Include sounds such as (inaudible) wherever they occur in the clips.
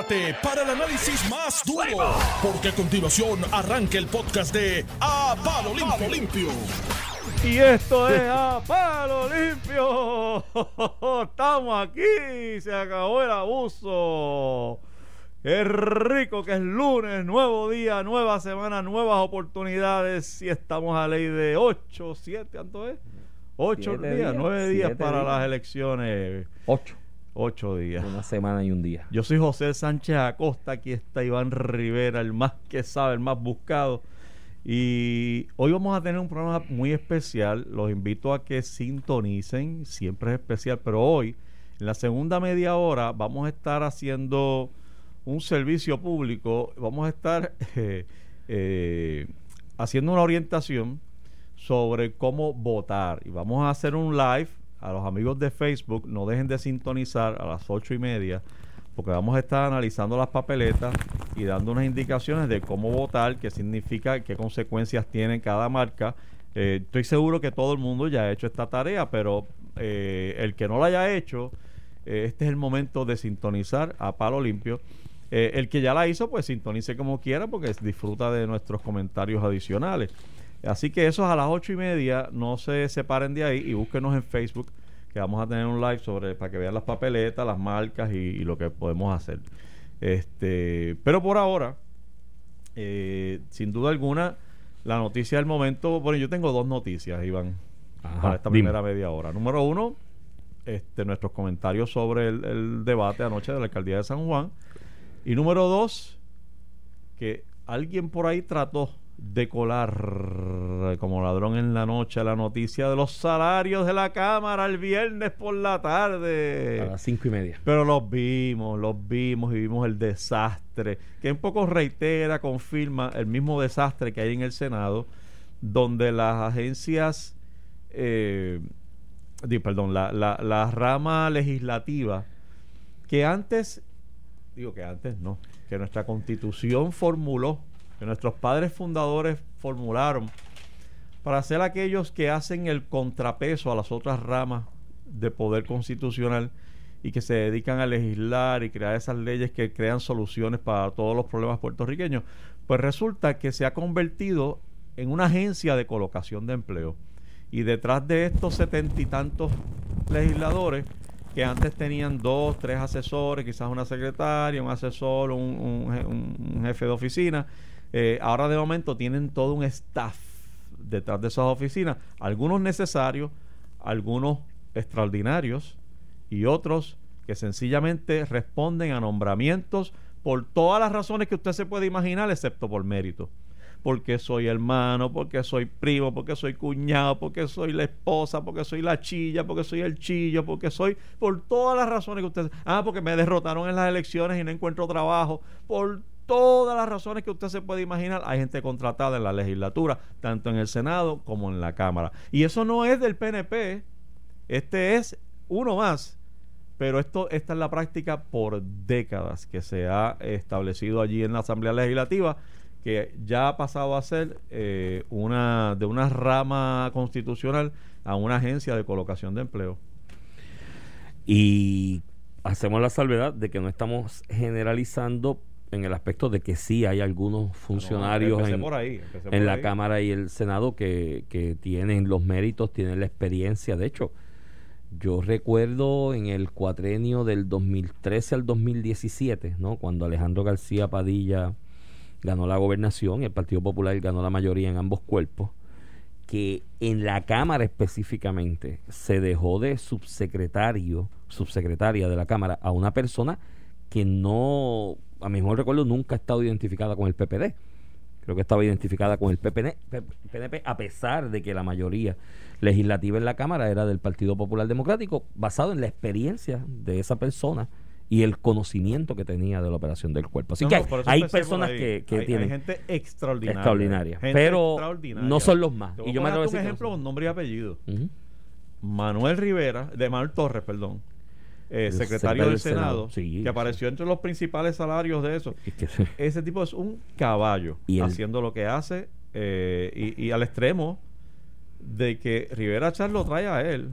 Prepárate para el análisis más duro, porque a continuación arranca el podcast de A Palo Limpio. Limpio. Y esto es A Palo Limpio. (laughs) Estamos aquí, se acabó el abuso. Qué rico que es lunes, nuevo día, nueva semana, nuevas oportunidades. Y estamos a ley de 8, 7, ¿cuánto es? 8 Siete días, días, 9 días siete para días. las elecciones. Ocho. 8 días. Una semana y un día. Yo soy José Sánchez Acosta, aquí está Iván Rivera, el más que sabe, el más buscado. Y hoy vamos a tener un programa muy especial. Los invito a que sintonicen, siempre es especial, pero hoy, en la segunda media hora, vamos a estar haciendo un servicio público. Vamos a estar (laughs) eh, eh, haciendo una orientación sobre cómo votar. Y vamos a hacer un live a los amigos de Facebook. No dejen de sintonizar a las ocho y media, porque vamos a estar analizando las papeletas y dando unas indicaciones de cómo votar, qué significa, qué consecuencias tiene cada marca. Eh, estoy seguro que todo el mundo ya ha hecho esta tarea, pero eh, el que no la haya hecho, eh, este es el momento de sintonizar a palo limpio. Eh, el que ya la hizo, pues sintonice como quiera, porque disfruta de nuestros comentarios adicionales. Así que eso es a las ocho y media. No se separen de ahí y búsquenos en Facebook, que vamos a tener un live sobre para que vean las papeletas, las marcas y, y lo que podemos hacer. Este, pero por ahora, eh, sin duda alguna, la noticia del momento. Bueno, yo tengo dos noticias, Iván, Ajá, para esta dime. primera media hora. Número uno, este, nuestros comentarios sobre el, el debate anoche de la alcaldía de San Juan. Y número dos, que alguien por ahí trató de colar como ladrón en la noche la noticia de los salarios de la Cámara el viernes por la tarde. A las cinco y media. Pero los vimos, los vimos y vimos el desastre, que un poco reitera, confirma el mismo desastre que hay en el Senado, donde las agencias, eh, perdón, la, la, la rama legislativa, que antes, digo que antes no, que nuestra constitución formuló, que nuestros padres fundadores formularon, para ser aquellos que hacen el contrapeso a las otras ramas de poder constitucional y que se dedican a legislar y crear esas leyes que crean soluciones para todos los problemas puertorriqueños, pues resulta que se ha convertido en una agencia de colocación de empleo. Y detrás de estos setenta y tantos legisladores que antes tenían dos, tres asesores, quizás una secretaria, un asesor, un, un je- un- un jefe de oficina, eh, ahora de momento tienen todo un staff detrás de esas oficinas, algunos necesarios, algunos extraordinarios y otros que sencillamente responden a nombramientos por todas las razones que usted se puede imaginar, excepto por mérito. Porque soy hermano, porque soy primo, porque soy cuñado, porque soy la esposa, porque soy la chilla, porque soy el chillo, porque soy por todas las razones que usted... Ah, porque me derrotaron en las elecciones y no encuentro trabajo. Por todas las razones que usted se puede imaginar, hay gente contratada en la legislatura, tanto en el Senado como en la Cámara. Y eso no es del PNP, este es uno más. Pero esto, esta es la práctica por décadas que se ha establecido allí en la Asamblea Legislativa, que ya ha pasado a ser eh, una de una rama constitucional a una agencia de colocación de empleo. Y hacemos la salvedad de que no estamos generalizando en el aspecto de que sí hay algunos funcionarios en, ahí, la ahí. Cámara y el Senado que, que tienen los méritos, tienen la experiencia. De hecho, yo recuerdo en el cuatrenio del 2013 al 2017, ¿no? cuando Alejandro García Padilla ganó la gobernación y el Partido Popular ganó la mayoría en ambos cuerpos, que en la Cámara específicamente se dejó de subsecretario, subsecretaria de la Cámara a una persona que no, a mi mejor recuerdo, nunca ha estado identificada con el PPD. Creo que estaba identificada con el PPN P- PNP, a pesar de que la mayoría legislativa en la Cámara era del Partido Popular Democrático, basado en la experiencia de esa persona y el conocimiento que tenía de la operación del cuerpo. Así No, que no, hay, personas que, que Hay- tienen hay gente extraordinaria. extraordinaria, gente pero extraordinaria. no son los más. Te voy Y yo a me un ejemplo con nombre y apellido. Manuel Rivera, de Manuel Torres, perdón, eh, secretario del Senado, sí. que apareció entre los principales salarios de eso. Es que- Ese tipo es un caballo Y haciendo lo que hace eh, y, y al extremo de que Rivera Char lo trae a él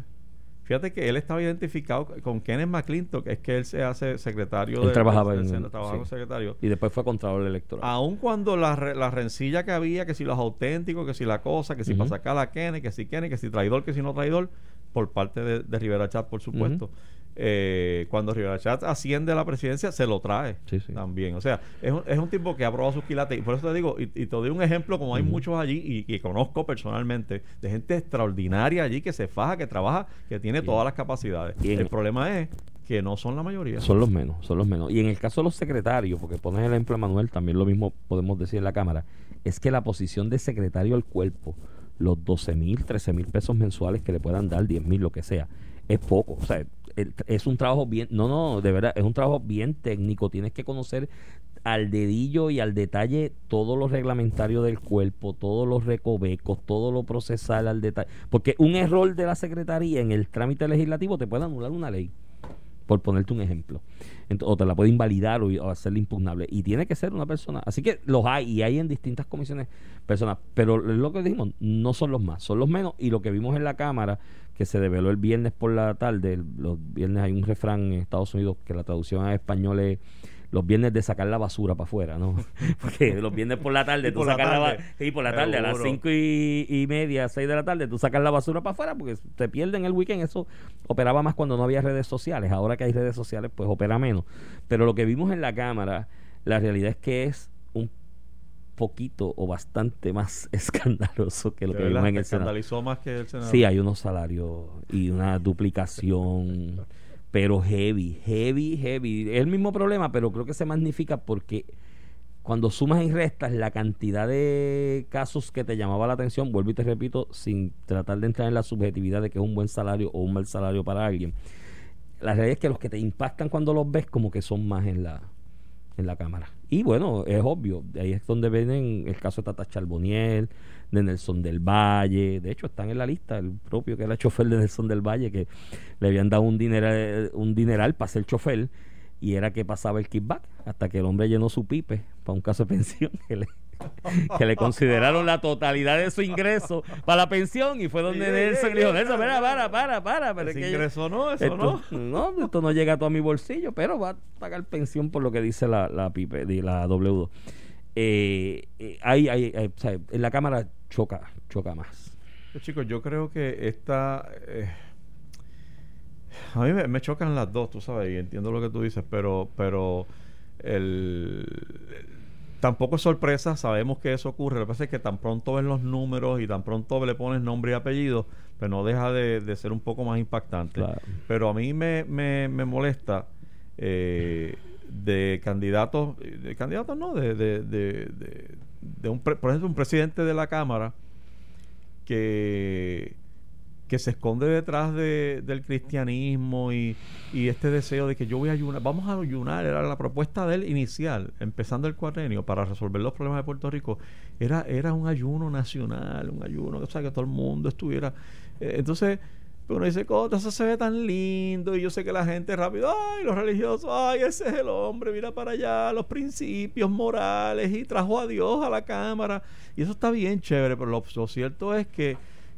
Fíjate que él estaba identificado con Kenneth McClintock, que es que él se hace secretario Él de trabajaba del en- Senado, trabajaba sí. como secretario. Y después fue Contralor Electoral. Aun cuando la, re- la rencilla que había, que si los auténticos, que si la cosa, que si para sacar a Kenneth, que si Kenneth, que si traidor, que si no traidor, por parte de, de Rivera Chat, por supuesto. Eh, cuando Rivera Chat asciende a la presidencia, se lo trae Sí, sí. también. O sea, es un, es un tipo que ha probado sus quilates. Y por eso te digo, y, y te doy un ejemplo, como hay muchos allí, y que conozco personalmente, de gente extraordinaria allí que se faja, que trabaja, que tiene Y- todas las capacidades. y en- el problema es que no son la mayoría. Son los menos, son los menos. Y en el caso de los secretarios, porque pones el ejemplo Manuel, también lo mismo podemos decir en la Cámara, es que la posición de secretario al cuerpo, los 12 mil, 13 mil pesos mensuales que le puedan dar, 10 mil, lo que sea, es poco. O sea, es un trabajo bien, no, no, de verdad, es un trabajo bien técnico. Tienes que conocer al dedillo y al detalle todo lo reglamentario del cuerpo, todos los recovecos, todo lo procesal al detalle. Porque un error de la secretaría en el trámite legislativo te puede anular una ley por ponerte un ejemplo. Ent- o te la puede invalidar o, o hacerla impugnable. Y tiene que ser una persona. Así que los hay, y hay en distintas comisiones personas. Pero lo que dijimos, no son los más, son los menos. Y lo que vimos en la Cámara, que se develó el viernes por la tarde, el- los viernes hay un refrán en Estados Unidos que la traducción a español es los viernes de sacar la basura para afuera, ¿no? (laughs) Porque (laughs) los viernes por la tarde Y tú sacas la, ba- tarde. sí, por la tarde a las cinco y, y media, seis de la tarde, tú sacas la basura para afuera porque te pierden el weekend. Eso operaba más cuando no había redes sociales. Ahora que hay redes sociales, pues opera menos. Pero lo que vimos en la cámara, la realidad es que es un poquito o bastante más (laughs) escandaloso que lo que vimos en el Senado. escandalizó más que el Senado. Sí, hay unos salarios y una duplicación, pero heavy, heavy, heavy. Es el mismo problema, pero creo que se magnifica porque cuando sumas y restas la cantidad de casos que te llamaba la atención, vuelvo y te repito, sin tratar de entrar en la subjetividad de que es un buen salario o un mal salario para alguien. La realidad es que los que te impactan cuando los ves como que son más en la en la cámara. Y bueno, es obvio, de ahí es donde vienen el caso de Tata Charboniel, de Nelson del Valle, de hecho están en la lista, el propio que era chofer de Nelson del Valle, que le habían dado un dineral, un dineral para ser chofer, y era que pasaba el kickback, hasta que el hombre llenó su pipe para un caso de pensión, (laughs) que le, que le consideraron la totalidad de su ingreso para la pensión, y fue donde Ey, Nelson le dijo, Nelson, para, para, para, para, Ese que ingreso no, eso esto, no. no, esto no llega a todo mi bolsillo, pero va a pagar pensión por lo que dice la, la pipe, la W2. Eh, eh, o sea, en la cámara choca, choca más. Pues, Chicos, yo creo que esta... eh, a mí me, me chocan las dos, tú sabes, y entiendo lo que tú dices, pero, pero el, tampoco es sorpresa, sabemos que eso ocurre. Lo que pasa es que tan pronto ves los números y tan pronto le pones nombre y apellido, pues no deja de, de ser un poco más impactante. Claro. Pero a mí me, me, me molesta eh, de candidatos, de candidatos no, de, de, de, de- de un, pre- por ejemplo, un presidente de la Cámara que, que se esconde detrás de, del cristianismo y, y este deseo de que yo voy a ayunar, vamos a ayunar, era la propuesta de él inicial, empezando el cuatrenio para resolver los problemas de Puerto Rico, era, era un ayuno nacional, un ayuno, que todo el mundo estuviera. eh, entonces, uno dice, "Cota, eso se ve tan lindo, y yo sé que la gente rápido, ay, los religiosos, ay, ese es el hombre, mira para allá, los principios morales, y trajo a Dios a la cámara, y eso está bien chévere, pero lo, lo cierto es que,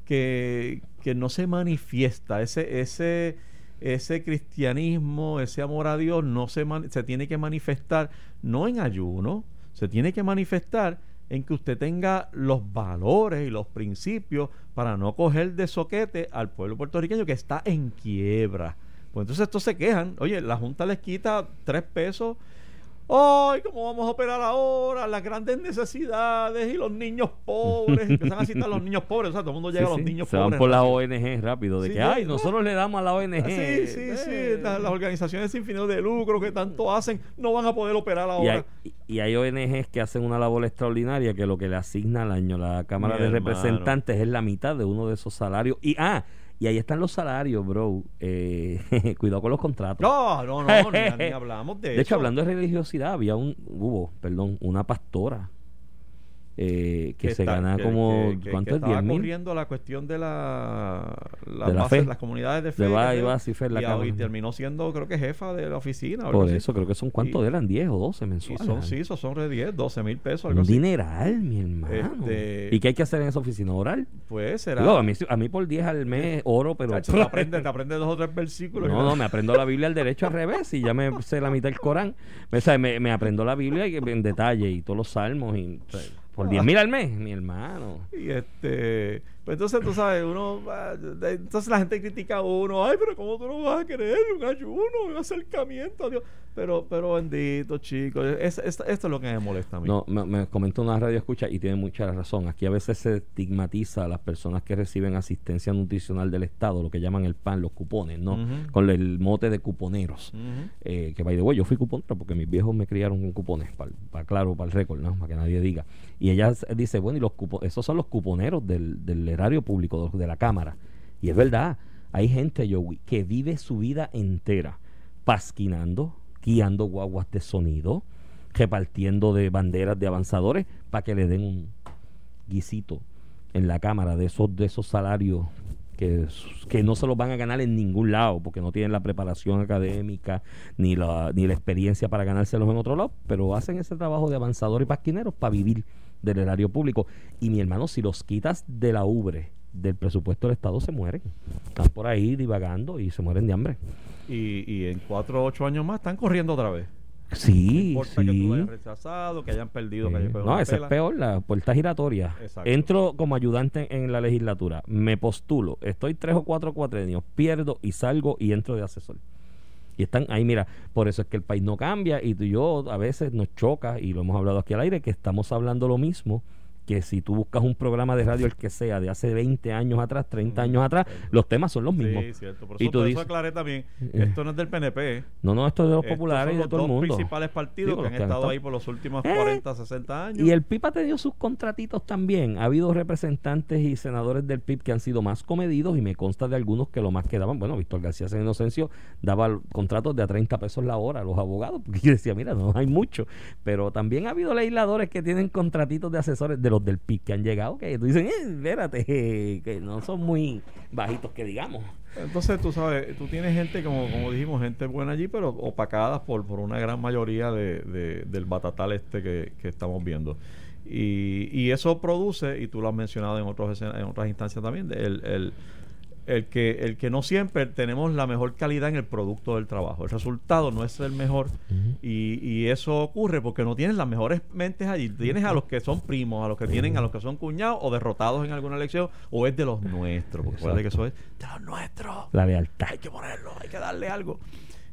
que, que no se manifiesta ese, ese, ese cristianismo, ese amor a Dios, no se, se tiene que manifestar, no en ayuno, se tiene que manifestar en que usted tenga los valores y los principios para no coger de soquete al pueblo puertorriqueño que está en quiebra. Pues entonces estos se quejan, oye, la Junta les quita tres pesos. Ay, ¿cómo vamos a operar ahora? Las grandes necesidades y los niños pobres. Empiezan a citar a los niños pobres. O sea, todo el mundo llega Sí, a los sí, niños se pobres. van por la. ONG rápido, de Sí, que, ay, no. nosotros le damos a la ONG. Sí, sí, sí. Eh. La- las organizaciones sin fines de lucro que tanto hacen no van a poder operar Y ahora. hay, y hay ONGs que hacen una labor extraordinaria que lo que le asigna al año la Cámara Mi de hermano. Representantes es la mitad de uno de esos salarios. Y ah, y ahí están los salarios, bro. Eh, (laughs) cuidado con los contratos. No, no, no, ni, ni (laughs) hablamos de, de hecho, eso. hablando de religiosidad, había un, hubo, perdón, una pastora eh, que, se gana como ¿cuánto es? 10 mil corriendo la cuestión de la, la De la fe. las comunidades de fe De va- y va, sí, fe, la y, a- y terminó siendo creo que jefa de la oficina o algo por así. eso creo que son cuánto Y- eran 10 o 12 y mensuales son sí son de 10 12 mil pesos algo un así. dineral mi hermano Este- y qué hay que hacer en esa oficina orar pues será Digo, a, mí, a mí por 10 al mes oro pero Chacho, te (laughs) aprendes te aprendes dos o tres versículos No, no, me aprendo la Biblia al derecho al revés y ya me sé la mitad del Corán. O sea, me, me aprendo la Biblia y- en detalle y todos los salmos y o sea, por 10 mil al mes, mi hermano. Y este, pues entonces tú sabes, uno, entonces la gente critica a uno, ay, pero ¿cómo tú no vas a querer un ayuno, un acercamiento a Dios? Pero, pero bendito, chicos, es, es- esto es lo que me molesta a mí. No, me, me comentó una radio escucha y tiene mucha razón. Aquí a veces se estigmatiza a las personas que reciben asistencia nutricional del Estado, lo que llaman el PAN, los cupones, ¿no? Con el mote de cuponeros. Ujú. eh, que by the way, yo fui cuponero porque mis viejos me criaron con cupones, para claro, para el récord, ¿no? Para que nadie diga. Y ella dice, bueno, y los cupo- esos son los cuponeros del, del público, de, la Cámara. Y es verdad, hay gente, que vive su vida entera pasquinando, guiando guaguas de sonido, repartiendo de banderas de avanzadores para que le den un guisito en la Cámara de esos, de esos salarios que, que no se los van a ganar en ningún lado porque no tienen la preparación académica ni la, ni la experiencia para ganárselos en otro lado, pero hacen ese trabajo de avanzadores y pasquineros para vivir del erario público. Y mi hermano, si los quitas de la ubre del presupuesto del Estado, se mueren. Están por ahí divagando y se mueren de hambre. Y, y en cuatro o ocho años más están corriendo otra vez. No Sí, importa que tú sí. hayas rechazado, que hayan perdido, que Sí. hayan pegado No, esa es peor, la puerta giratoria. Exacto. Entro como ayudante en la legislatura, me postulo, estoy tres o cuatro cuatrenios, pierdo y salgo y entro de asesor. Y están ahí, mira, por eso es que el país no cambia y tú y yo a veces nos choca, y lo hemos hablado aquí al aire, que estamos hablando lo mismo que si tú buscas un programa de radio, el que sea, de hace 20 años atrás, 30 años atrás, los temas son los mismos. Sí, cierto. Por Y eso, tú por eso dices- aclaré también, Eh. esto no es del PNP. No, no, esto es de los populares y de los todo el mundo. principales partidos Digo, que los han estado ahí por los últimos Eh. 40, 60 años. Y el PIB ha tenido sus contratitos también. Ha habido representantes y senadores del PIB que han sido más comedidos y me consta de algunos que lo más que daban, bueno, Víctor García San Inocencio daba contratos de a 30 pesos la hora a los abogados, (laughs) porque yo decía, mira, no hay mucho. Pero también ha habido legisladores que tienen contratitos de asesores de los del PIB que han llegado, que tú dicen, eh, espérate, (laughs) que no son muy bajitos que digamos. Entonces, tú sabes, tú tienes gente, como, como dijimos, gente buena allí, pero opacadas por, por una gran mayoría de, de- del batatal este que, que estamos viendo. Y, y eso produce, y tú lo has mencionado en, otros, en otras instancias también, el, el, el que, el que no siempre tenemos la mejor calidad en el producto del trabajo. El resultado no es el mejor y, y eso ocurre porque no tienes las mejores mentes allí. Tienes a los que son primos, a los que tienen, a los que son cuñados o derrotados en alguna elección, o es de los nuestros. Porque recuerda que eso es de los nuestros. La lealtad. Hay que ponerlo, hay que darle algo.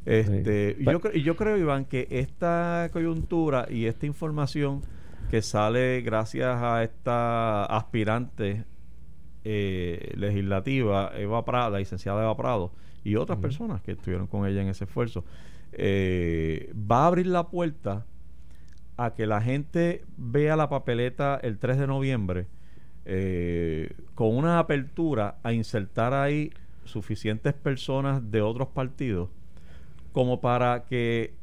Este, y, yo, yo creo, Iván, que esta coyuntura y esta información que sale gracias a esta aspirante eh, legislativa, Eva Prada, licenciada Eva Prado, y otras personas que estuvieron con ella en ese esfuerzo, eh, va a abrir la puerta a que la gente vea la papeleta el 3 de noviembre eh, con una apertura a insertar ahí suficientes personas de otros partidos como para que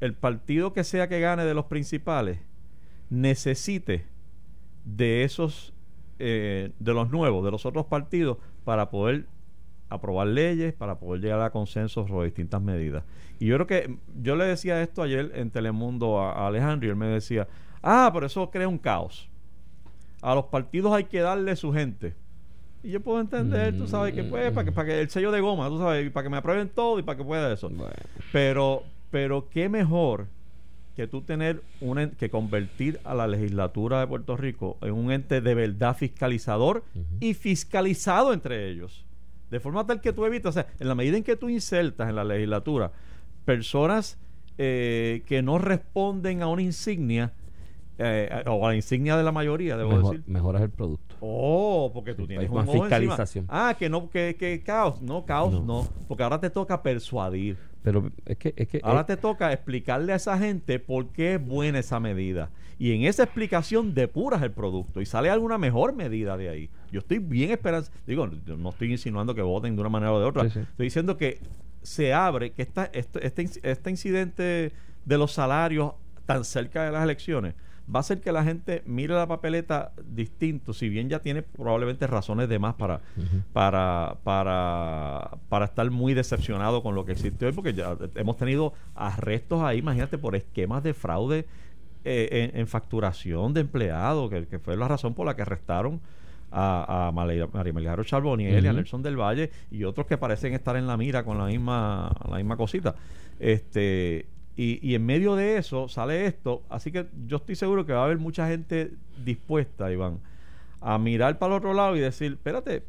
el partido que sea que gane de los principales necesite de esos eh, de los nuevos, de los otros partidos, para poder aprobar leyes, para poder llegar a consensos sobre distintas medidas. Y yo creo que yo le decía esto ayer en Telemundo a, a Alejandro y él me decía, ah, pero eso crea un caos. A los partidos hay que darle su gente. Y yo puedo entender, tú sabes, que pues, para que, para que el sello de goma, tú sabes, para que me aprueben todo y para que pueda eso. Bueno. Pero, pero qué mejor que tú tener un que convertir a la legislatura de Puerto Rico en un ente de verdad fiscalizador y fiscalizado entre ellos. De forma tal que tú evitas, o sea, en la medida en que tú insertas en la legislatura personas eh, que no responden a una insignia, eh, o a la insignia de la mayoría, debo Mejor- decir. mejoras el producto. Oh, porque tú tienes hay un más ojo encima. fiscalización. Ah, que no, que, que caos. No, caos No. no. Porque ahora te toca persuadir. Pero es que, es que Ahora te toca explicarle a esa gente por qué es buena esa medida. Y en esa explicación depuras el producto y sale alguna mejor medida de ahí. Yo estoy bien esperanza. Digo, no estoy insinuando que voten de una manera o de otra. Sí, sí. Estoy diciendo que se abre, que esta, este, este, este incidente de los salarios tan cerca de las elecciones va a hacer que la gente mire la papeleta distinto, si bien ya tiene probablemente razones de más para, para, para, para estar muy decepcionado con lo que existe hoy, porque ya hemos tenido arrestos ahí, imagínate, por esquemas de fraude eh, en, facturación de empleados, que, fue la razón por la que arrestaron a, a María Melgaro Charboniel y a Nelson del Valle y otros que parecen estar en la mira con la misma, la misma cosita. Este, y, y, en medio de eso sale esto, así que yo estoy seguro que va a haber mucha gente dispuesta, Iván, a mirar para el otro lado y decir, espérate,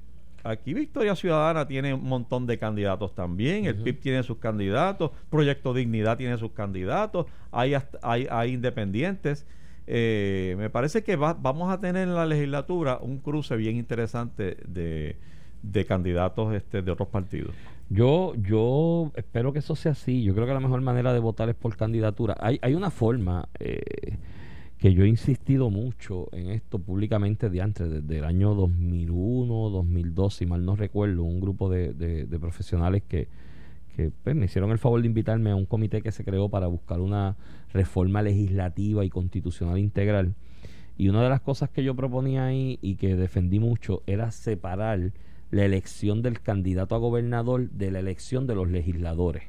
aquí Victoria Ciudadana tiene un montón de candidatos también, el PIB tiene sus candidatos, Proyecto Dignidad tiene sus candidatos, hay, hay, hay independientes. Eh, me parece que vamos a tener en la legislatura un cruce bien interesante de, de candidatos este, de otros partidos. Yo, yo espero que eso sea así. Yo creo que la mejor manera de votar es por candidatura. Hay, hay una forma eh, que yo he insistido mucho en esto públicamente de antes, desde el año 2001, 2002, si mal no recuerdo, un grupo de, de, profesionales que, que pues, me hicieron el favor de invitarme a un comité que se creó para buscar una reforma legislativa y constitucional integral. Y una de las cosas que yo proponía ahí y que defendí mucho era separar la elección del candidato a gobernador de la elección de los legisladores.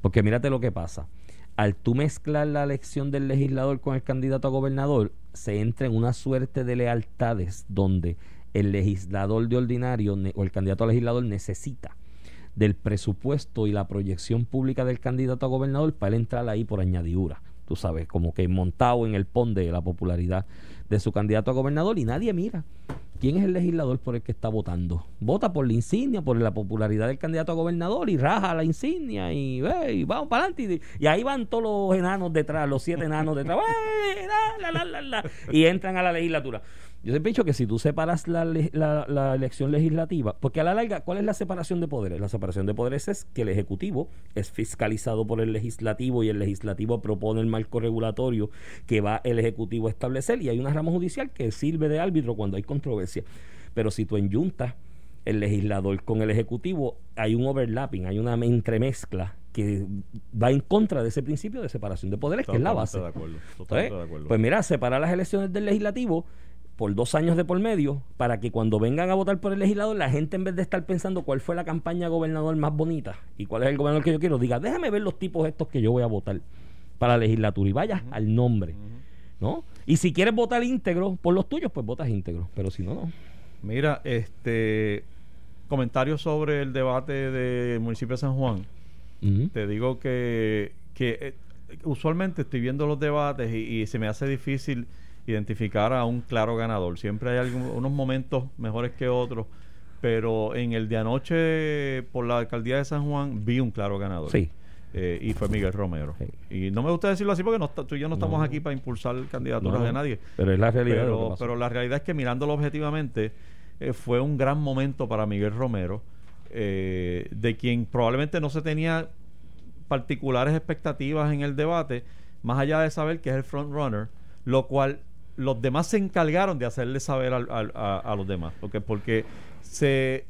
Porque mírate lo que pasa. Al tú mezclar la elección del legislador con el candidato a gobernador, se entra en una suerte de lealtades donde el legislador de ordinario o el candidato a legislador necesita del presupuesto y la proyección pública del candidato a gobernador para él entrar ahí por añadidura. Tú sabes, como que montado en el pon de la popularidad de su candidato a gobernador y nadie mira quién es el legislador por el que está votando. Vota por la insignia, por la popularidad del candidato a gobernador y raja la insignia y, vamos para adelante. Y, ahí van todos los enanos detrás, los siete enanos detrás, (laughs) y entran a la legislatura. Yo siempre he dicho que si tú separas la, la, elección legislativa, porque a la larga, ¿cuál es la separación de poderes? La separación de poderes es que el Ejecutivo es fiscalizado por el Legislativo y el Legislativo propone el marco regulatorio que va el Ejecutivo a establecer y hay una rama judicial que sirve de árbitro cuando hay controversia. Pero si tú enyuntas el legislador con el Ejecutivo, hay un overlapping, hay una entremezcla que va en contra de ese principio de separación de poderes, que es la base. De acuerdo, totalmente de acuerdo. Pues mira, separar las elecciones del legislativo por dos años de por medio para que cuando vengan a votar por el legislador, la gente en vez de estar pensando cuál fue la campaña gobernador más bonita y cuál es el gobernador que yo quiero, diga, déjame ver los tipos estos que yo voy a votar para la legislatura y vaya al nombre, ¿no? Y si quieres votar íntegro por los tuyos, pues votas íntegro, pero si no, no. Mira, este comentario sobre el debate del municipio de San Juan. Te digo que, que eh, usualmente estoy viendo los debates y se me hace difícil identificar a un claro ganador. Siempre hay algunos momentos mejores que otros, pero en el de anoche por la alcaldía de San Juan vi un claro ganador. Sí. Eh, y fue Miguel Romero. Y no me gusta decirlo así porque no tú y yo no estamos aquí para impulsar candidaturas de nadie. Pero es la realidad. Pero, la realidad es que mirándolo objetivamente, eh, fue un gran momento para Miguel Romero, eh, de quien probablemente no se tenía particulares expectativas en el debate, más allá de saber que es el front runner, lo cual los demás se encargaron de hacerle saber a, los demás, porque, porque se,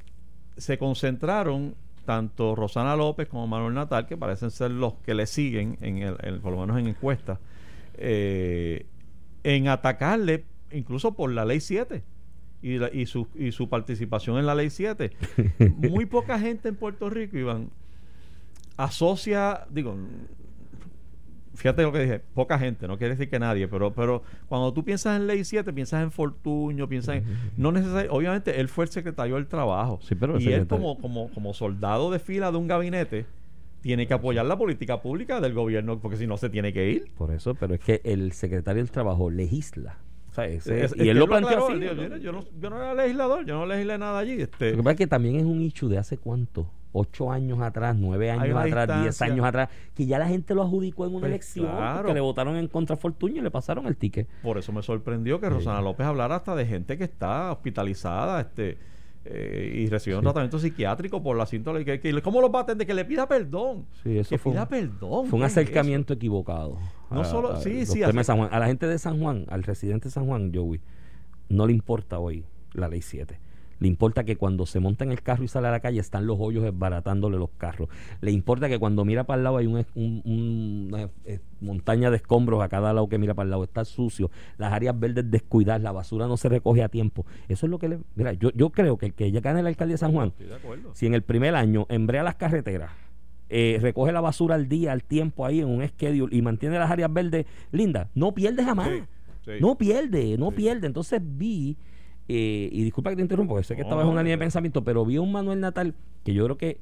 se concentraron tanto Rosana López como Manuel Natal, que parecen ser los que le siguen, en el, por lo menos en encuestas, eh, en atacarle incluso por la ley 7 y, y, su, y su participación en la ley 7. (laughs) Muy poca gente en Puerto Rico, Iván, asocia, digo, fíjate lo que dije, poca gente, no quiere decir que nadie, pero, pero cuando tú piensas en Ley 7, piensas en Fortuño, piensas en... No necesariamente, obviamente él fue el secretario del trabajo. Sí, pero y él como, como, como soldado de fila de un gabinete tiene que apoyar la política pública del gobierno, porque si no se tiene que ir. Por eso, pero es que el secretario del trabajo legisla. O sea, ese, y él lo planteó así. yo, no, yo no era legislador, yo no legislé nada allí. Este. Lo que pasa es que también es un hecho de hace cuánto ocho años atrás, nueve años atrás, diez años atrás, que ya la gente lo adjudicó en una pues elección, que le votaron en contra Fortuño y le pasaron el ticket. Por eso me sorprendió que Rosana López hablara hasta de gente que está hospitalizada, este eh, y recibió un tratamiento psiquiátrico por la síntoma que, que, ¿cómo lo va a atender? Que le pida perdón. Sí, eso que fue pida perdón. Fue un acercamiento equivocado. No solo, sí, sí. A la gente de San Juan, al residente de San Juan, Joey, no le importa hoy la ley 7 le importa que cuando se monta en el carro y sale a la calle están los hoyos desbaratándole los carros. Le importa que cuando mira para el lado hay un, un, montaña de escombros a cada lado que mira para el lado, está sucio, las áreas verdes descuidadas, la basura no se recoge a tiempo. Eso es lo que le... Mira, yo, yo creo que el que ya gane el alcalde de San Juan, si en el primer año embrea las carreteras, eh, recoge la basura al día, al tiempo ahí en un schedule y mantiene las áreas verdes lindas, no pierde jamás. No pierde, no pierde. Entonces vi, eh, y disculpa que te interrumpa, porque sé que estaba en una línea de pensamiento, pero vi un Manuel Natal que yo creo que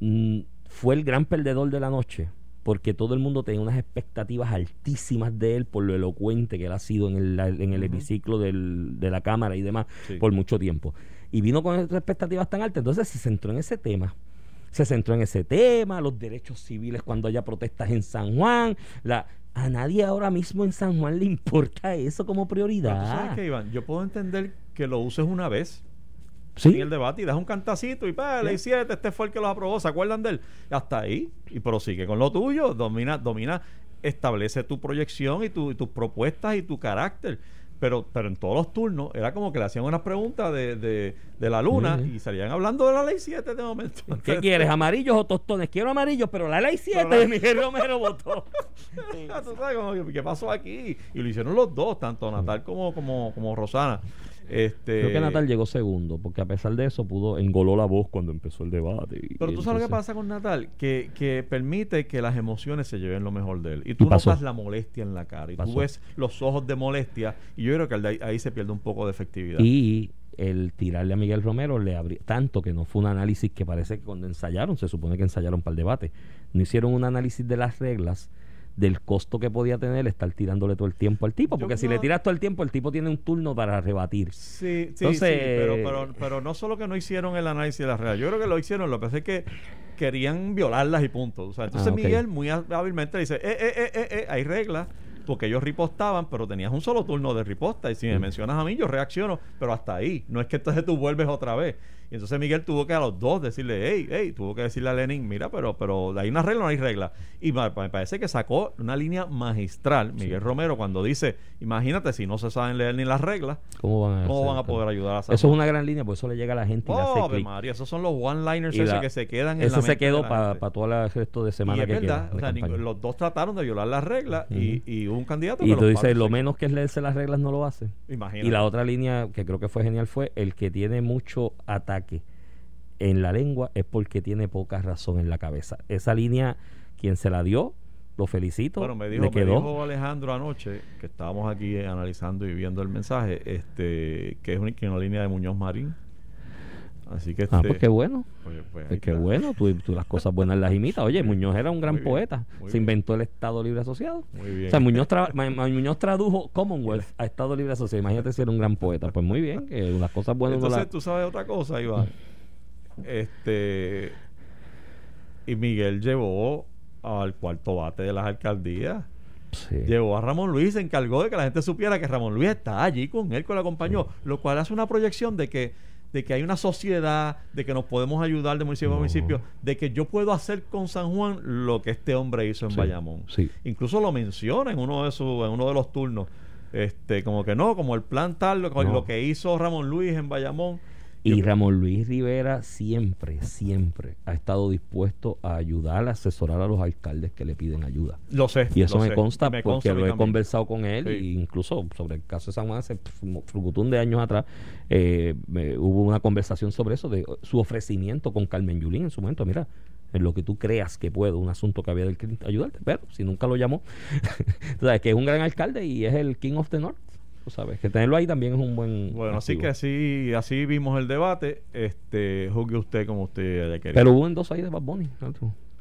mm, fue el gran perdedor de la noche porque todo el mundo tenía unas expectativas altísimas de él por lo elocuente que él ha sido en el, en el hemiciclo del, de la Cámara y demás por mucho tiempo. Y vino con esas expectativas tan altas, entonces se centró en ese tema se centró en ese tema, los derechos civiles cuando haya protestas en San Juan. La, a nadie ahora mismo en San Juan le importa eso como prioridad. ¿sabes qué, Iván? Yo puedo entender que lo uses una vez ¿Sí? en el debate y das un cantacito y pa, ley 7, este fue el que lo aprobó, ¿se acuerdan de él? Hasta ahí y prosigue con lo tuyo, domina, domina, establece tu proyección y, tu, y tus propuestas y tu carácter pero, pero en todos los turnos era como que le hacían unas preguntas de, de, de la luna y salían hablando de la ley 7 de momento. ¿Qué quieres, (laughs) amarillos o tostones? Quiero amarillos, pero la ley 7 de (laughs) Miguel Romero votó. (laughs) ¿Qué pasó aquí? Y lo hicieron los dos, tanto Natal como, como, como Rosana. Este, Creo que Natal llegó segundo, porque a pesar de eso pudo engoló la voz cuando empezó el debate. Pero tú sabes lo que pasa con Natal, que, que permite que las emociones se lleven lo mejor de él. Y tú notas la molestia en la cara, y tú ves los ojos de molestia, y yo creo que ahí, ahí se pierde un poco de efectividad. Y el tirarle a Miguel Romero le abrió tanto que no fue un análisis que parece que cuando ensayaron, se supone que ensayaron para el debate, no hicieron un análisis de las reglas del costo que podía tener estar tirándole todo el tiempo al tipo, porque si le tiras todo el tiempo, el tipo tiene un turno para rebatir. Sí, sí, sí pero, pero, pero, no solo que no hicieron el análisis de las reglas, yo creo que lo hicieron, lo que pasa es que querían violarlas y punto. O sea, entonces ah, Miguel muy hábilmente dice, eh, eh, eh, eh, eh, hay reglas, porque ellos ripostaban, pero tenías un solo turno de riposta. Y si me mm. mencionas a mí, yo reacciono, pero hasta ahí. No es que entonces tú vuelves otra vez. Y entonces Miguel tuvo que a los dos decirle, hey, hey, tuvo que decirle a Lenin, mira, pero, pero hay una regla o no hay regla. Y me, parece que sacó una línea magistral, Miguel Romero, cuando dice, imagínate, si no se saben leer ni las reglas, ¿cómo van a, ¿cómo van a poder ayudar a hacer Eso es una gran línea, por eso le llega a la gente. Oh, María, esos son los one-liners que se quedan en Eso se quedó para todo el resto de semana. Y es verdad, o sea, los dos trataron de violar las reglas y, y, hubo un candidato. Y tú dices, lo menos que es leerse las reglas no lo hace. Imagínate. Y la otra línea que creo que fue genial fue el que tiene mucho ataque en la lengua es porque tiene poca razón en la cabeza. Esa línea, quien se la dio, lo felicito. Bueno, me dijo, me dijo Alejandro anoche, que estábamos aquí analizando y viendo el mensaje, este que es una, línea de Muñoz Marín. Así que ah, este, pues qué bueno. pues, pues qué bueno, tú, las cosas buenas las imitas. Oye, (laughs) Muñoz era un gran poeta. Se inventó el Estado Libre Asociado. Muy bien. O sea, Muñoz, (laughs) Muñoz tradujo Commonwealth a Estado Libre Asociado. Imagínate si era un gran poeta. Pues muy bien, que las cosas buenas. Entonces, tú sabes otra cosa, Iván. Este. Y Miguel llevó al cuarto bate de las alcaldías. Llevó a Ramón Luis, se encargó de que la gente supiera que Ramón Luis está allí con él, que lo acompañó, lo cual hace una proyección de que, de que hay una sociedad, de que nos podemos ayudar de municipio a municipio, de que yo puedo hacer con San Juan lo que este hombre hizo en Bayamón. Incluso lo menciona en uno de sus, en uno de los turnos. Este, como que no, como el plan tal, lo que hizo Ramón Luis en Bayamón y Ramón Luis Rivera siempre, siempre ha estado dispuesto a ayudar, a asesorar a los alcaldes que le piden ayuda. Lo sé. Y eso me consta porque lo he conversado con él e incluso sobre el caso de San Juan hace un de años atrás eh, hubo una conversación sobre eso, de su ofrecimiento con Carmen Yulín en su momento. Mira, en lo que tú creas que puedo, un asunto que había del ayudarte, pero si nunca lo llamó, (laughs) sabes que es un gran alcalde y es el King of the North sabes, que tenerlo ahí también es un buen. Bueno, así que así así vimos el debate. Este, juzgue usted como usted haya querido. Pero hubo endoso ahí de Bad Bunny.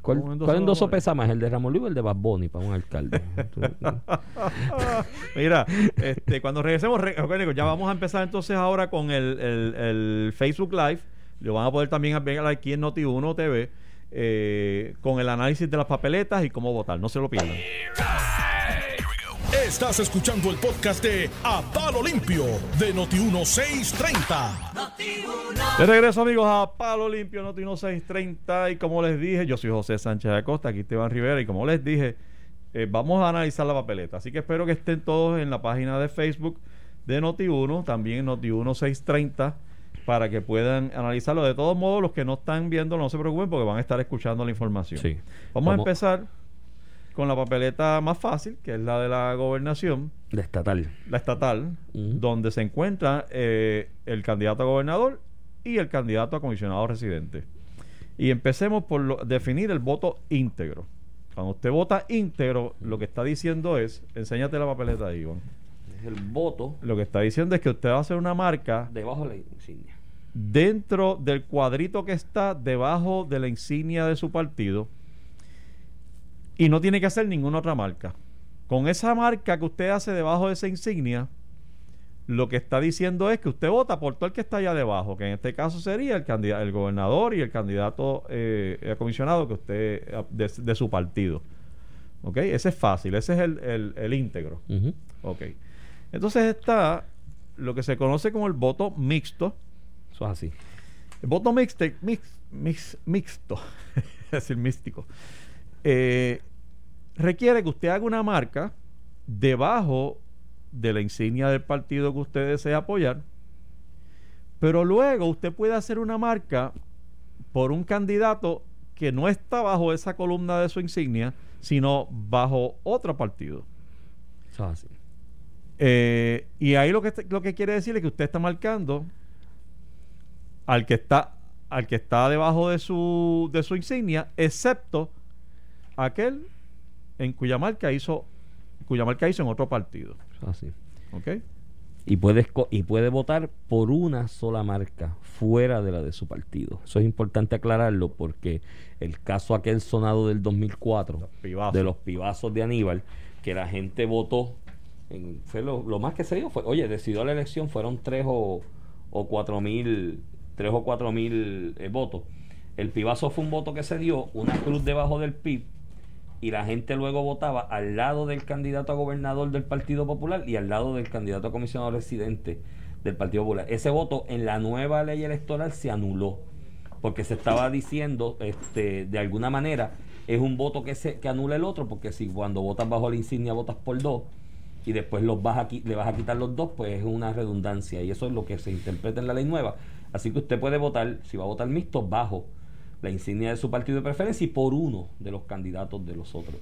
¿Cuál, ¿Cuál endoso pesa más, el de Ramón Luis o el de Bad Bunny para un alcalde? (laughs) (laughs) Mira, este, cuando regresemos, ya vamos a empezar entonces ahora con el, el, el Facebook Live. Lo van a poder también ver aquí en Noti1 TV eh, con el análisis de las papeletas y cómo votar. No se lo pierdan. Estás escuchando el podcast de A Palo Limpio de Noti1630. de regreso, amigos, a Palo Limpio Noti1630. Y como les dije, yo soy José Sánchez Acosta, aquí Esteban Rivera. Y como les dije, eh, vamos a analizar la papeleta. Así que espero que estén todos en la página de Facebook de Noti1, también Noti1630 para que puedan analizarlo. De todos modos, los que no están viendo, no se preocupen porque van a estar escuchando la información. Vamos, a empezar con la papeleta más fácil, que es la de la gobernación, La estatal. la estatal, donde se encuentra eh, el candidato a gobernador y el candidato a comisionado residente. Y empecemos por lo- definir el voto íntegro. Cuando usted vota íntegro, lo que está diciendo es, enséñate la papeleta ahí, Iván. Es el voto Lo que está diciendo es que usted va a hacer una marca debajo de la insignia. dentro del cuadrito que está debajo de la insignia de su partido y no tiene que hacer ninguna otra marca. Con esa marca que usted hace debajo de esa insignia, lo que está diciendo es que usted vota por todo el que está allá debajo, que en este caso sería el candidato, el gobernador y el candidato eh, comisionado que usted de, de su partido. ¿Ok? Ese es fácil, ese es el, el- el íntegro. Ujú. Ok. Entonces está lo que se conoce como el voto mixto. Eso es así. El voto mixto, mix, mix- mixto, (laughs) es decir, místico, eh, requiere que usted haga una marca debajo de la insignia del partido que usted desea apoyar, pero luego usted puede hacer una marca por un candidato que no está bajo esa columna de su insignia, sino bajo otro partido. Eso es así. Eh, y ahí lo que, lo que quiere decir es que usted está marcando al que está al que está debajo de su de su insignia, excepto aquel en cuya marca hizo cuya marca hizo en otro partido, así. ¿ok? Y puede, y puede votar por una sola marca fuera de la de su partido. Eso es importante aclararlo porque el caso aquel sonado del 2004 Los pibazos. de los pibazos de Aníbal, que la gente votó, en- fue lo, lo más que se dio fue, oye, decidió la elección, fueron tres o, o cuatro mil, tres o cuatro mil eh, votos. El pibazo fue un voto que se dio, una cruz debajo del PIB, y la gente luego votaba al lado del candidato a gobernador del Partido Popular y al lado del candidato a comisionado residente del Partido Popular. Ese voto en la nueva ley electoral se anuló porque se estaba diciendo este de alguna manera es un voto que se que anula el otro porque si cuando votas bajo la insignia votas por dos y después los vas a, le vas a quitar los dos pues es una redundancia y eso es lo que se interpreta en la ley nueva así que usted puede votar si va a votar mixto bajo la insignia de su partido de preferencia y por uno de los candidatos de los otros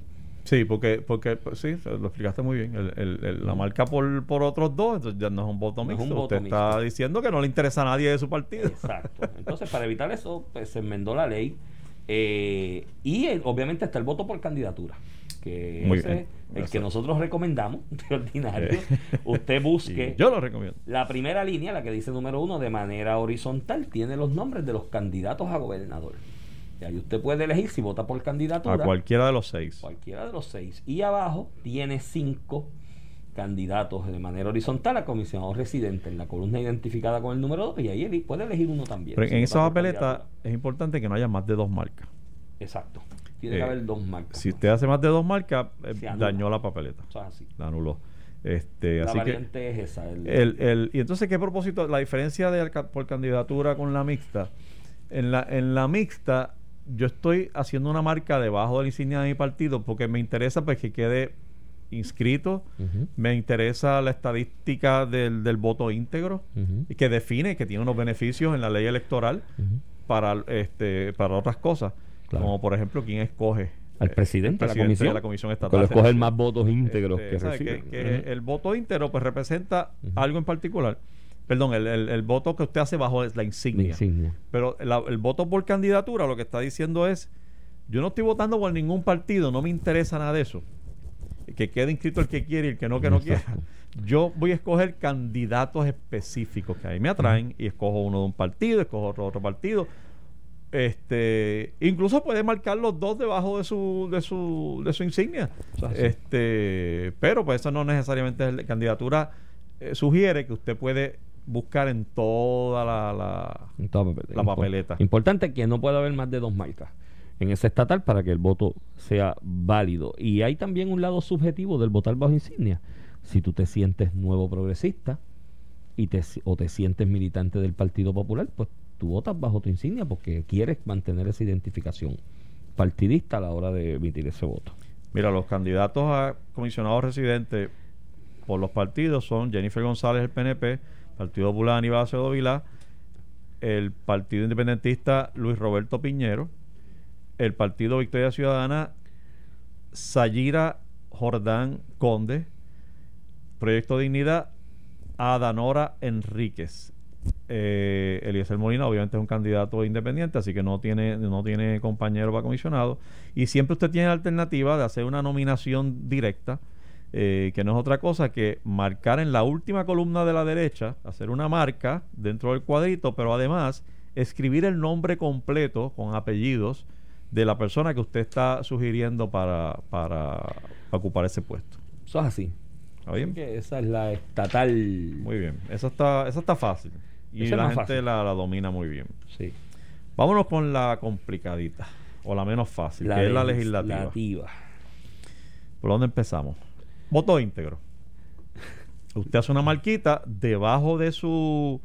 Sí, porque porque pues, sí, lo explicaste muy bien. El- el- el- la marca por, por otros dos, entonces ya no es un voto No es mixto. un voto usted está diciendo que no le interesa a nadie de su partido. Exacto. Entonces, para evitar eso, pues, se enmendó la ley. eh, y eh, obviamente está el voto por candidatura, que Muy ese bien. el que nosotros recomendamos (laughs) de ordinario. (laughs) Usted busque yo lo recomiendo. la primera línea, la que dice número uno, de manera horizontal, tiene los nombres de los candidatos a gobernador. Y ahí usted puede elegir si vota por candidatura. A cualquiera de los seis. Cualquiera de los seis. Y abajo tiene cinco candidatos de manera horizontal a comisionado residente en la columna identificada con el número 2 y ahí puede elegir uno también. Pero si en esa papeleta es importante que no haya más de dos marcas. Exacto. Tiene Eh, que haber dos marcas. Si usted hace más de dos marcas, eh, dañó la papeleta. O sea, así. La anuló. Este, La así que variante es esa. el- el, el- y entonces qué propósito la diferencia de por candidatura con la mixta en la en la mixta yo estoy haciendo una marca debajo de la insignia de mi partido porque me interesa pues que quede inscrito me interesa la estadística del, del voto íntegro y que define que tiene unos beneficios en la ley electoral para este para otras cosas Claro. como por ejemplo quién escoge Al eh, presidente, de la presidente comisión. de la comisión Que estatal lo escoge el más votos íntegros este, que recibe. Que- que el voto íntegro pues representa algo en particular. Perdón, el, el- el voto que usted hace bajo es la La insignia. insignia. Pero la- el voto por candidatura lo que está diciendo es, yo no estoy votando por ningún partido, no me interesa nada de eso. Que quede inscrito el que quiere y el que no, que no quiera. Yo voy a escoger candidatos específicos que a mí me atraen y escojo uno de un partido, escojo otro de otro partido. Este, incluso puede marcar los dos debajo de su de su de su insignia. Así. Este, pero pues eso no necesariamente es la candidatura eh, sugiere que usted puede buscar en toda la, la- En toda papeleta. La Impo- papeleta. Importante que no pueda haber más de dos marcas en ese estatal para que el voto sea válido. Y hay también un lado subjetivo del votar bajo insignia. Si tú te sientes nuevo progresista y te, o te sientes militante del Partido Popular, pues tú votas bajo tu insignia porque quieres mantener esa identificación partidista a la hora de emitir ese voto. Mira, los candidatos a comisionados residentes por los partidos son Jennifer González, el PNP, Partido Popular Aníbal Acevedo Vilá, el Partido Independentista Luis Roberto Piñero, el Partido Victoria Ciudadana Sayira Jordán Conde. Proyecto Dignidad, Adanora Enríquez. Eh, Eliezer Molina obviamente es un candidato independiente, así que no tiene, no tiene compañero para comisionado. Y siempre usted tiene la alternativa de hacer una nominación directa, eh, que no es otra cosa que marcar en la última columna de la derecha, hacer una marca dentro del cuadrito, pero además escribir el nombre completo con apellidos de la persona que usted está sugiriendo para, para ocupar ese puesto. Eso es así. ¿Está bien? Que esa es la estatal. Muy bien. Eso está, eso está fácil. Y la gente la, la domina muy bien. Sí. Vámonos con la complicadita. O la menos fácil, La que es la legislativa. legislativa. ¿Por dónde empezamos? Voto íntegro. Usted hace una marquita debajo de su.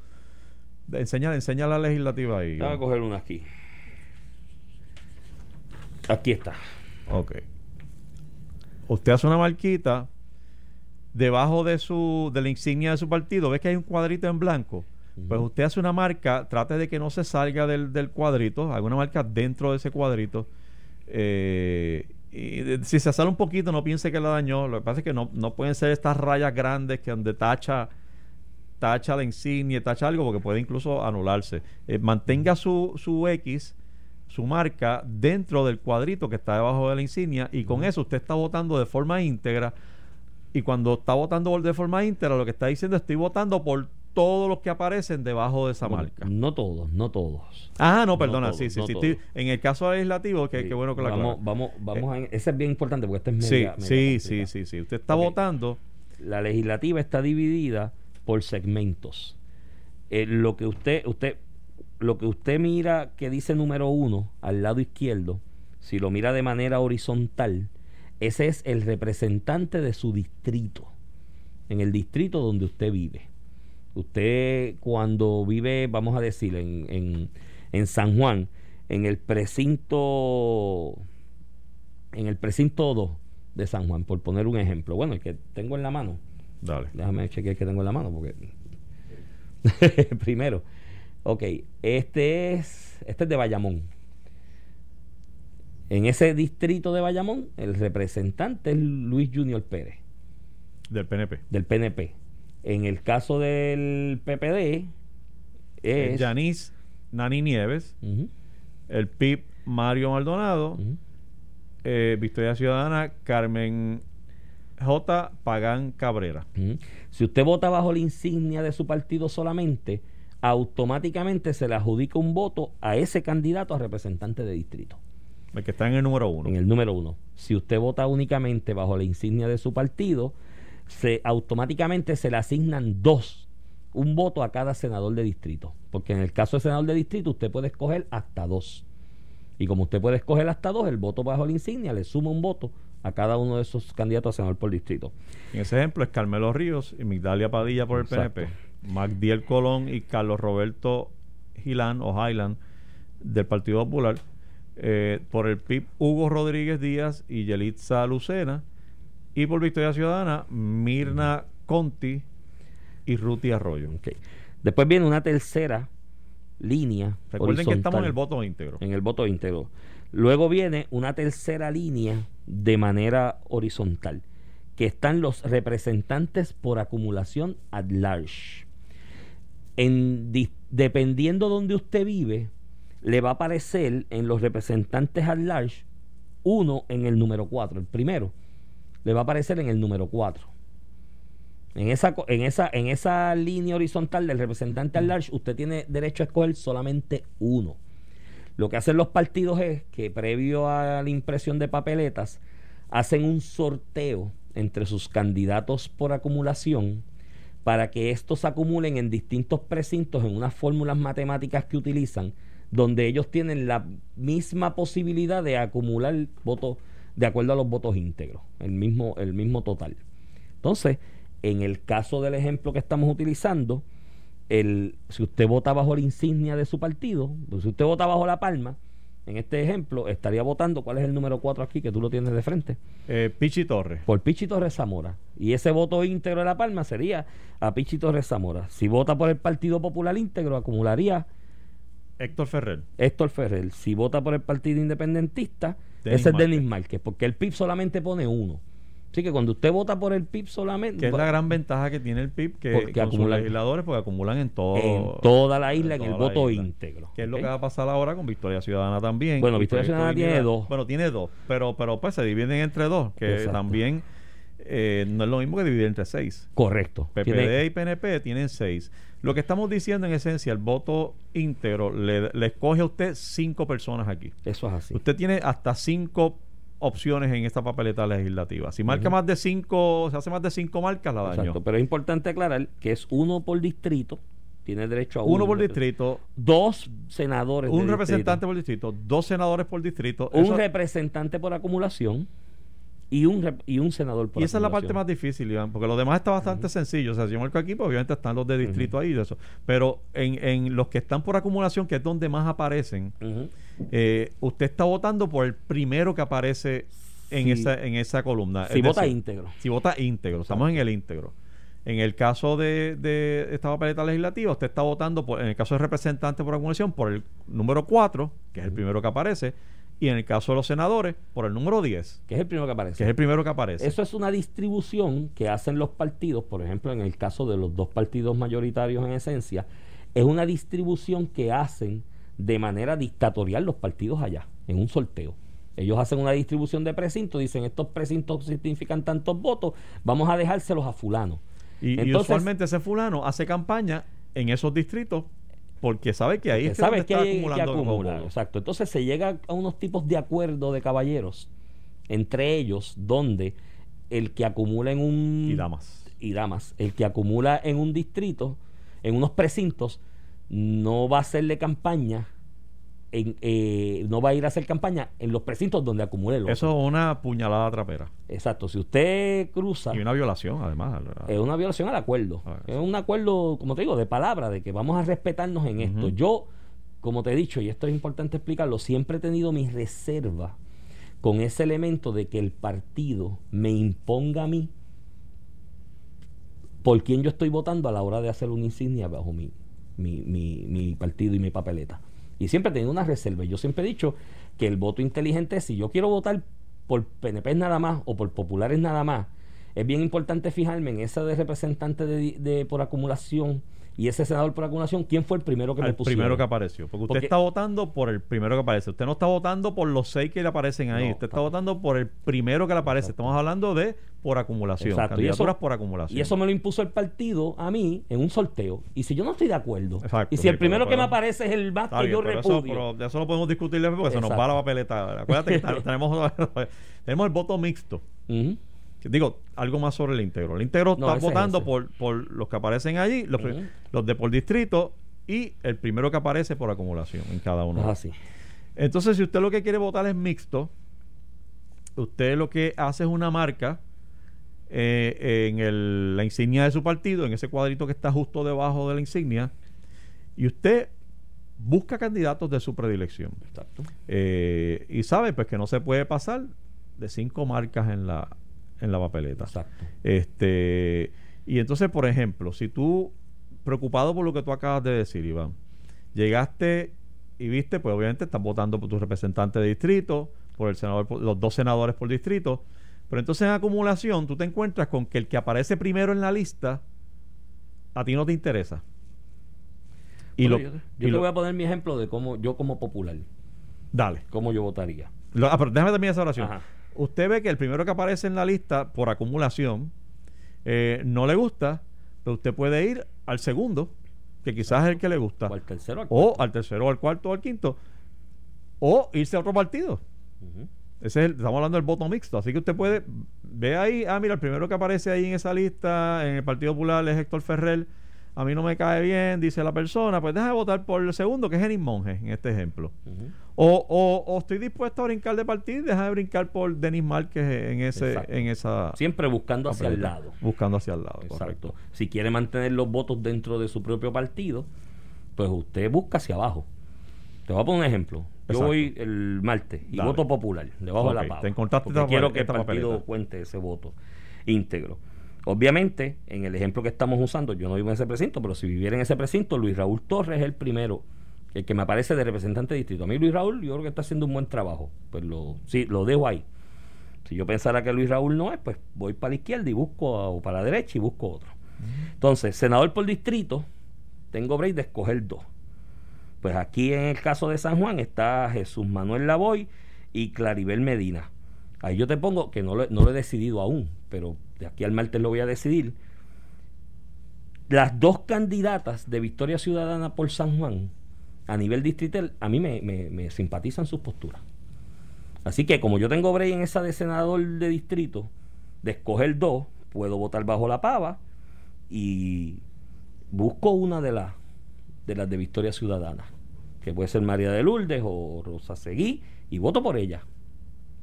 enseña, enseña la legislativa ahí. Voy a coger una aquí. Aquí está. Ok. Usted hace una marquita debajo de su de la insignia de su partido. ¿Ves que hay un cuadrito en blanco? Pues usted hace una marca, trate de que no se salga del, del cuadrito, haga una marca dentro de ese cuadrito. eh, y de- si se sale un poquito, no piense que la dañó. Lo que pasa es que no, no pueden ser estas rayas grandes que donde tacha, tacha la insignia, tacha algo, porque puede incluso anularse. Eh, mantenga su, su X, su marca, dentro del cuadrito que está debajo de la insignia, y con eso usted está votando de forma íntegra. Y cuando está votando de forma íntegra, lo que está diciendo estoy votando por todos los que aparecen debajo de esa Bueno, marca. No todos, no todos. Ah, no, no perdona, todos, sí, sí, no sí. en el caso legislativo, que, Sí. que bueno que la vamos, aclara. vamos, vamos a, ese es bien importante porque este es Sí, media, media sí, sí, sí, sí. Usted está votando. La legislativa está dividida por segmentos. Eh, lo que usted, usted, lo que usted mira que dice número uno al lado izquierdo, si lo mira de manera horizontal, ese es el representante de su distrito, en el distrito donde usted vive. Usted cuando vive, vamos a decir, en, en, en San Juan, en el precinto, en el precinto 2 de San Juan, por poner un ejemplo. Bueno, el que tengo en la mano, Dale. déjame chequear el que tengo en la mano, porque (laughs) primero, ok, este es, este es de Bayamón. En ese distrito de Bayamón, el representante es Luis Junior Pérez Del PNP. del PNP. En el caso del PPD es Yanis Nani Nieves. El PIB Mario Maldonado. eh, Victoria Ciudadana Carmen J. Pagán Cabrera. Si usted vota bajo la insignia de su partido solamente, automáticamente se le adjudica un voto a ese candidato a representante de distrito, El que está en el número uno. en el número uno. Si usted vota únicamente bajo la insignia de su partido, se automáticamente se le asignan dos, un voto a cada senador de distrito, porque en el caso de senador de distrito usted puede escoger hasta dos. Y como usted puede escoger hasta dos, el voto bajo la insignia le suma un voto a cada uno de esos candidatos a senador por distrito. En ese ejemplo es Carmelo Ríos y Migdalia Padilla por el Exacto. PNP. Magdiel Colón y Carlos Roberto Gilán o Highland del Partido Popular. Eh, por el PIB Hugo Rodríguez Díaz y Yelitza Lucena. Y por Victoria Ciudadana, Mirna Conti y Ruti Arroyo. Ok. Después viene una tercera línea. Recuerden que estamos en el voto íntegro. en el voto íntegro. Luego viene una tercera línea de manera horizontal, que están los representantes por acumulación at large. En, di- dependiendo donde usted vive, le va a aparecer en los representantes at large uno en el número 4. El primero le va a aparecer en el número 4. En esa, en, esa, en esa línea horizontal del representante al large, usted tiene derecho a escoger solamente uno. Lo que hacen los partidos es que previo a la impresión de papeletas, hacen un sorteo entre sus candidatos por acumulación para que estos acumulen en distintos precintos en unas fórmulas matemáticas que utilizan, donde ellos tienen la misma posibilidad de acumular votos de acuerdo a los votos íntegros, el mismo, el mismo total. Entonces, en el caso del ejemplo que estamos utilizando, el, si usted vota bajo la insignia de su partido, pues si usted vota bajo la palma, en este ejemplo, estaría votando, ¿cuál es el número 4 aquí que tú lo tienes de frente? Eh, Pichi Torres. Por Pichi Torres Zamora. Y ese voto íntegro de La Palma sería a Pichi Torres Zamora. Si vota por el Partido Popular íntegro, acumularía Héctor Ferrer. Héctor Ferrer. Si vota por el Partido Independentista, Ese es. Denis Márquez, porque el PIB solamente pone uno. Así que cuando usted vota por el PIB solamente, Que es la gran ventaja que tiene el PIB, que Porque con sus acumulan- legisladores, porque acumulan en todo. en toda la isla, en el voto isla. íntegro. Que es lo que va a pasar ahora con Victoria Ciudadana también. Bueno, Victoria Ciudadana tiene dos. Bueno, tiene dos, pero, pero pues se dividen entre dos, que Exacto. también eh, no es lo mismo que dividir entre seis. Correcto. PPD Tiene- y PNP tienen seis. Lo que estamos diciendo en esencia, el voto íntegro le, le escoge a usted cinco personas aquí. Eso es así. Usted tiene hasta cinco opciones en esta papeleta legislativa. Si marca más de cinco, se hace más de cinco marcas, la daño. Exacto. Pero es importante aclarar que es uno por distrito. Tiene derecho a uno. Uno por distrito, Dos senadores. un distrito. representante por distrito, dos senadores por distrito. Un Eso- representante por acumulación y un, y un senador por y esa es la parte más difícil, Iván, porque lo demás está bastante sencillo. O sea, si yo marco aquí, pues obviamente están los de distrito ahí y de eso. Pero en, en los que están por acumulación, que es donde más aparecen, eh, usted está votando por el primero que aparece en, Sí. esa, en esa columna. Si Es vota decir, íntegro. Si vota íntegro, estamos en el íntegro. En el caso de, de esta papeleta legislativa, usted está votando, por, en el caso de representante por acumulación, por el número 4, que es el primero que aparece, y en el caso de los senadores, por el número 10, Que es el primero que aparece. que es el primero que aparece. Eso es una distribución que hacen los partidos, por ejemplo, en el caso de los dos partidos mayoritarios en esencia, es una distribución que hacen de manera dictatorial los partidos allá, en un sorteo. Ellos hacen una distribución de precintos, dicen estos precintos significan tantos votos, vamos a dejárselos a fulano. y, y Entonces- usualmente ese fulano hace campaña en esos distritos porque sabe que ahí que es que que está hay que acumulando acumular. votos. Exacto. Entonces se llega a unos tipos de acuerdo de caballeros entre ellos, donde el que acumula en un Y damas. y damas, el que acumula en un distrito, en unos precintos, no va a hacerle campaña, en, eh, no va a ir a hacer campaña en los precintos donde acumule el voto. Eso es una puñalada trapera. Exacto. Si usted cruza Y una violación, además. es una violación al acuerdo. Es un acuerdo, como te digo, de palabra, de que vamos a respetarnos en esto. Yo, como te he dicho, y esto es importante explicarlo, siempre he tenido mis reservas con ese elemento de que el partido me imponga a mí por quién yo estoy votando a la hora de hacer una insignia bajo mi, mi, mi, mi partido y mi papeleta. Y siempre he tenido una reserva. Yo siempre he dicho que el voto inteligente, si yo quiero votar por PNP nada más o por populares nada más, es bien importante fijarme en ese de representante de, de- por acumulación y ese senador por acumulación, quién fue el primero que me pusieron. primero que apareció. Porque usted Porque- está votando por el primero que aparece. Usted no está votando por los seis que le aparecen ahí. No, usted está votando por el primero que le aparece. Exacto. Estamos hablando de por acumulación. Exacto, y Candidaturas eso- por acumulación. Y eso me lo impuso el partido a mí en un sorteo. Y si yo no estoy de acuerdo, Exacto, y si sí, el primero pero- que me aparece es el más que bien, yo pero eso, repudio. pero de eso lo podemos discutir después porque se nos va la papeleta. Acuérdate que (laughs) tenemos, (laughs) tenemos el voto mixto. Digo, algo más sobre el íntegro. El íntegro No, está es votando por, por los que aparecen allí, los, de por distrito y el primero que aparece por acumulación en cada uno. Es así. Entonces, si usted lo que quiere votar es mixto, usted lo que hace es una marca eh, en el- la insignia de su partido, en ese cuadrito que está justo debajo de la insignia, y usted busca candidatos de su predilección. Exacto. Eh, y sabe pues que no se puede pasar de cinco marcas en la, en la papeleta. Exacto. Este, y entonces, por ejemplo, si tú, preocupado por lo que tú acabas de decir, Iván, llegaste y viste, pues obviamente estás votando por tu representante de distrito, por el senador, por los dos senadores por distrito, pero entonces en acumulación tú te encuentras con que el que aparece primero en la lista a ti no te interesa. Y Bueno, lo, yo te, y yo te lo- voy a poner mi ejemplo de cómo yo como popular, dale. cómo yo votaría. Lo- ah, pero déjame terminar esa oración. Ajá. Usted ve que el primero que aparece en la lista por acumulación eh, no le gusta, pero usted puede ir al segundo, que quizás es el que le gusta, O al tercero, al o cuarto. al tercero, o al cuarto, o al quinto, o irse a otro partido. Ese es el- estamos hablando del voto mixto. Así que usted puede, ve ahí, ah, mira, el primero que aparece ahí en esa lista, en el Partido Popular, es Héctor Ferrer. A mí no me cae bien, dice la persona, pues deja de votar por el segundo, que es Enis Monge, en este ejemplo. O, o, o estoy dispuesto a brincar de partido y dejar de brincar por Denis Márquez en ese Exacto. en esa Siempre buscando hacia el lado. buscando hacia el lado Exacto. correcto Si quiere mantener los votos dentro de su propio partido, pues usted busca hacia abajo. Te voy a poner un ejemplo. Yo Exacto. voy el martes y Dale. voto popular, debajo de Ok, la pava. te encontraste porque quiero papel- que el partido papeleta. cuente ese voto íntegro. Obviamente, en el ejemplo que estamos usando, yo no vivo en ese precinto, pero si viviera en ese precinto, Luis Raúl Torres es el primero el que me aparece de representante de distrito. A mí Luis Raúl yo creo que está haciendo un buen trabajo. Pues lo, sí, lo dejo ahí. Si yo pensara que Luis Raúl no es, pues voy para la izquierda y busco, o para la derecha y busco otro. Entonces, senador por distrito, tengo break de escoger dos. Pues aquí en el caso de San Juan está Jesús Manuel Lavoy y Claribel Medina. Ahí yo te pongo que no lo, no lo he decidido aún, pero de aquí al martes lo voy a decidir. Las dos candidatas de Victoria Ciudadana por San Juan, a nivel distrital, a mí me, me, me simpatizan sus posturas. Así que como yo tengo break en esa de senador de distrito, de escoger dos, puedo votar bajo la pava y busco una de las de las de Victoria Ciudadana, que puede ser María de Lourdes o Rosa Seguí, y voto por ella.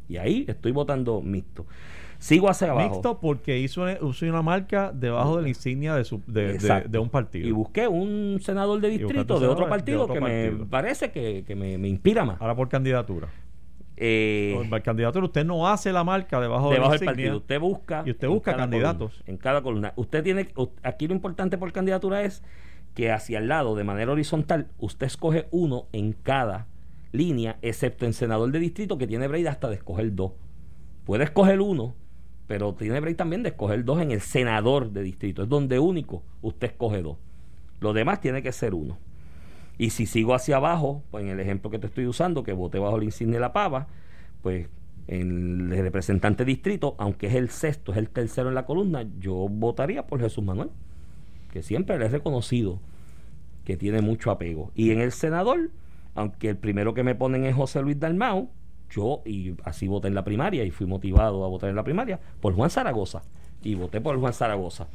Y ahí estoy votando mixto. Sigo hacia abajo. Mixto porque hizo, una marca debajo de la insignia de, su, de, un partido. Y busqué un senador de distrito de otro partido que me parece que, me, inspira más. Ahora por candidatura. Eh, por candidatura usted no hace la marca debajo, debajo del partido. Usted busca. Y usted busca candidatos. en cada columna. Usted tiene. Aquí lo importante por candidatura es que hacia el lado, de manera horizontal, usted escoge uno en cada línea, excepto en senador de distrito, que tiene break hasta de escoger dos. Puede escoger uno, pero tiene break también de escoger dos en el senador de distrito. Es donde único usted escoge dos. Lo demás tiene que ser uno. Y si sigo hacia abajo, pues en el ejemplo que te estoy usando, que voté bajo el insignia de la pava, pues en el representante distrito, aunque es el sexto, es el tercero en la columna, yo votaría por Jesús Manuel, que siempre le he reconocido que tiene mucho apego. Y en el senador, aunque el primero que me ponen es José Luis Dalmau, yo, y así voté en la primaria y fui motivado a votar en la primaria, por Juan Zaragoza. Y voté por Juan Zaragoza.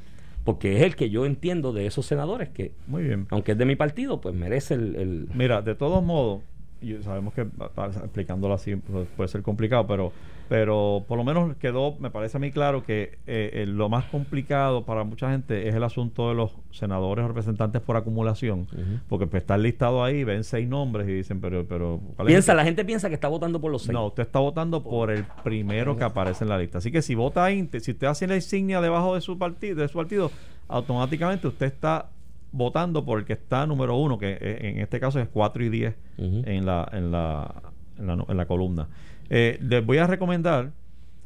Porque es el que yo entiendo de esos senadores que, Muy bien. aunque es de mi partido, pues merece el... Mira, de todos modos, y sabemos que explicándolo así pues, puede ser complicado, pero pero por lo menos quedó, me parece a mí claro que eh, eh, lo más complicado para mucha gente es el asunto de los senadores o representantes por acumulación, porque pues, está listado ahí, ven seis nombres y dicen, pero... pero piensa, la gente piensa que está votando por los seis. No, usted está votando por el primero que aparece en la lista. Así que si vota ahí, si usted hace la insignia debajo de su partido, de su partido, automáticamente usted está votando por el que está número uno, que eh, en este caso es 4 y 10 en, la, en, la, en, la, en la columna. Eh, les voy a recomendar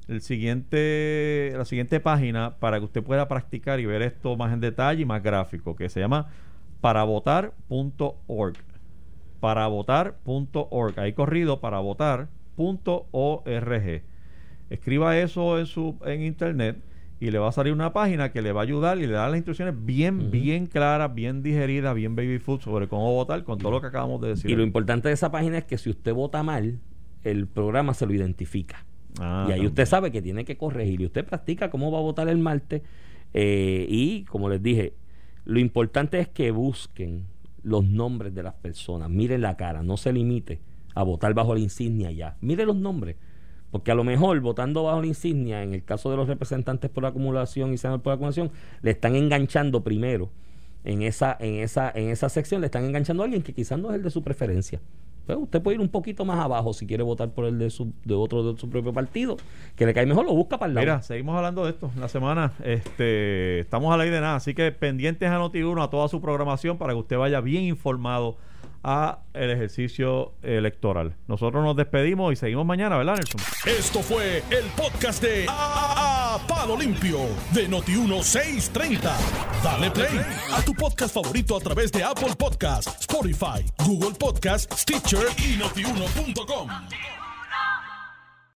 el siguiente, la siguiente página para que usted pueda practicar y ver esto más en detalle y más gráfico, que se llama paravotar.org. Paravotar.org. Ahí corrido, paravotar.org. Escriba eso en, su, en internet y le va a salir una página que le va a ayudar y le da las instrucciones bien, bien claras, bien digeridas, bien baby food sobre cómo votar con todo lo que acabamos de decir. Y lo importante de esa página es que si usted vota mal, el programa se lo identifica. Ah, y ahí usted sabe que tiene que corregir y usted practica cómo va a votar el martes. Eh, y como les dije, lo importante es que busquen los nombres de las personas, miren la cara, no se limite a votar bajo la insignia ya. Mire los nombres, porque a lo mejor votando bajo la insignia, en el caso de los representantes por acumulación y senador por acumulación, le están enganchando primero en esa, en esa, en esa sección, le están enganchando a alguien que quizás no es el de su preferencia. Pues, usted puede ir un poquito más abajo si quiere votar por el de, su, de otro de su propio partido, que le cae mejor, lo busca para el lado. Mira, seguimos hablando de esto la semana. Este, estamos a la de nada, así que pendientes a Noti1 a toda su programación para que usted vaya bien informado a el ejercicio electoral. Nosotros nos despedimos y seguimos mañana, ¿verdad, Nelson? Esto fue el podcast de a, Palo Limpio de Noti1630. Dale play a tu podcast favorito a través de Apple Podcasts, Spotify, Google Podcasts, Stitcher y notiuno.com.